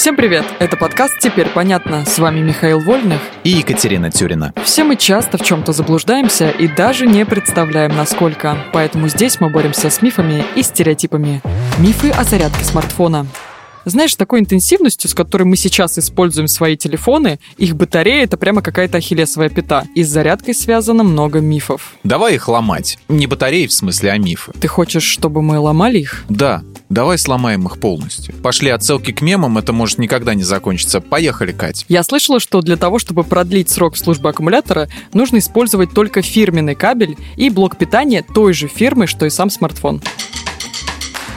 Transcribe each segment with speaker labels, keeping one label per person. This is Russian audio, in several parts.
Speaker 1: Всем привет! Это подкаст «Теперь понятно». С вами Михаил Вольных
Speaker 2: и Екатерина Тюрина.
Speaker 1: Все мы часто в чем-то заблуждаемся и даже не представляем, насколько. Поэтому здесь мы боремся с мифами и стереотипами. Мифы о зарядке смартфона. Знаешь, такой интенсивностью, с которой мы сейчас используем свои телефоны, их батарея — это прямо какая-то ахиллесовая пята. И с зарядкой связано много мифов.
Speaker 2: Давай их ломать. Не батареи в смысле, а мифы.
Speaker 1: Ты хочешь, чтобы мы ломали их?
Speaker 2: Да. Давай сломаем их полностью. Пошли отсылки к мемам, это может никогда не закончиться. Поехали, Кать.
Speaker 1: Я слышала, что для того, чтобы продлить срок службы аккумулятора, нужно использовать только фирменный кабель и блок питания той же фирмы, что и сам смартфон.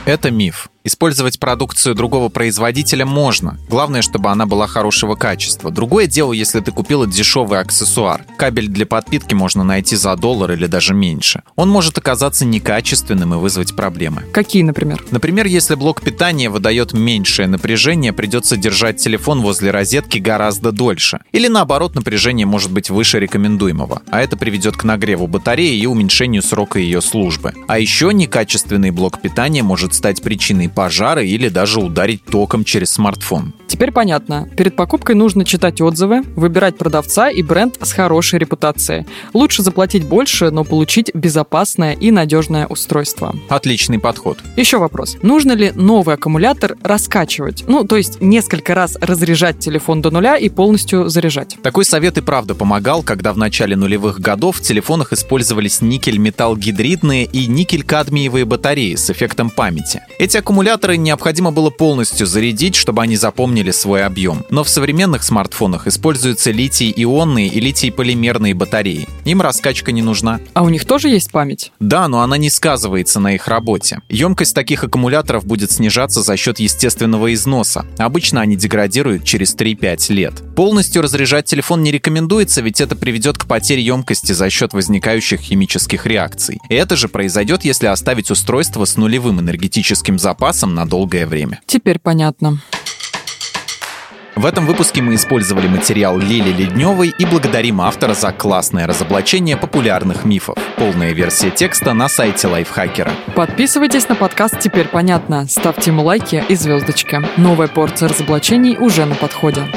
Speaker 2: Это миф. Использовать продукцию другого производителя можно. Главное, чтобы она была хорошего качества. Другое дело, если ты купила дешевый аксессуар. Кабель для подпитки можно найти за доллар или даже меньше. Он может оказаться некачественным и вызвать проблемы.
Speaker 1: Какие, например?
Speaker 2: Например, если блок питания выдает меньшее напряжение, придется держать телефон возле розетки гораздо дольше. Или наоборот, напряжение может быть выше рекомендуемого. А это приведет к нагреву батареи и уменьшению срока ее службы. А еще некачественный блок питания может стать причиной пожара или даже ударить током через смартфон.
Speaker 1: Теперь понятно. Перед покупкой нужно читать отзывы, выбирать продавца и бренд с хорошей репутацией. Лучше заплатить больше, но получить безопасное и надежное устройство.
Speaker 2: Отличный подход.
Speaker 1: Еще вопрос. Нужно ли новый аккумулятор раскачивать? Ну, то есть несколько раз разряжать телефон до нуля и полностью заряжать.
Speaker 2: Такой совет и правда помогал, когда в начале нулевых годов в телефонах использовались никель-металл-гидридные и никель-кадмиевые батареи с эффектом памяти. Эти аккумуляторы необходимо было полностью зарядить, чтобы они запомнили свой объем. Но в современных смартфонах используются литий-ионные и литий-полимерные батареи. Им раскачка не нужна.
Speaker 1: А у них тоже есть память?
Speaker 2: Да, но она не сказывается на их работе. Емкость таких аккумуляторов будет снижаться за счет естественного износа. Обычно они деградируют через 3-5 лет. Полностью разряжать телефон не рекомендуется, ведь это приведет к потере емкости за счет возникающих химических реакций. И это же произойдет, если оставить устройство с нулевым энергетическим запасом на долгое время.
Speaker 1: Теперь понятно.
Speaker 2: В этом выпуске мы использовали материал Лили Ледневой и благодарим автора за классное разоблачение популярных мифов. Полная версия текста на сайте Лайфхакера.
Speaker 1: Подписывайтесь на подкаст «Теперь понятно», ставьте ему лайки и звездочки. Новая порция разоблачений уже на подходе.